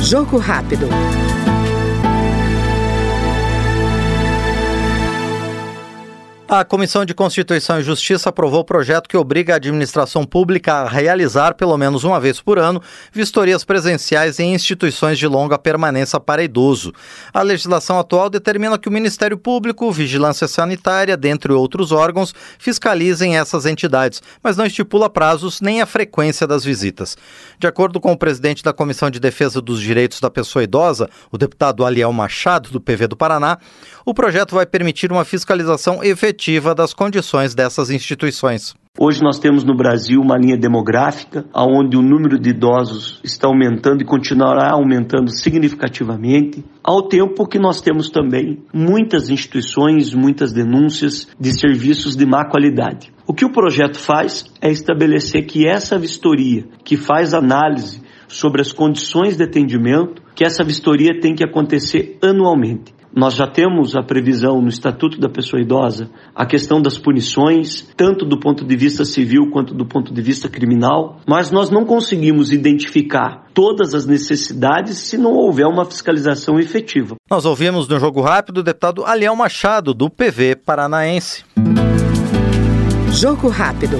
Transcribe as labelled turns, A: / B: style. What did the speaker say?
A: Jogo rápido.
B: A Comissão de Constituição e Justiça aprovou o projeto que obriga a administração pública a realizar, pelo menos uma vez por ano, vistorias presenciais em instituições de longa permanência para idoso. A legislação atual determina que o Ministério Público, Vigilância Sanitária, dentre outros órgãos, fiscalizem essas entidades, mas não estipula prazos nem a frequência das visitas. De acordo com o presidente da Comissão de Defesa dos Direitos da Pessoa Idosa, o deputado Aliel Machado, do PV do Paraná, o projeto vai permitir uma fiscalização efetiva das condições dessas instituições.
C: Hoje nós temos no Brasil uma linha demográfica onde o número de idosos está aumentando e continuará aumentando significativamente, ao tempo que nós temos também muitas instituições, muitas denúncias de serviços de má qualidade. O que o projeto faz é estabelecer que essa vistoria, que faz análise sobre as condições de atendimento, que essa vistoria tem que acontecer anualmente. Nós já temos a previsão no Estatuto da Pessoa Idosa a questão das punições, tanto do ponto de vista civil quanto do ponto de vista criminal, mas nós não conseguimos identificar todas as necessidades se não houver uma fiscalização efetiva.
B: Nós ouvimos no Jogo Rápido o deputado Aliel Machado, do PV Paranaense.
A: Jogo Rápido.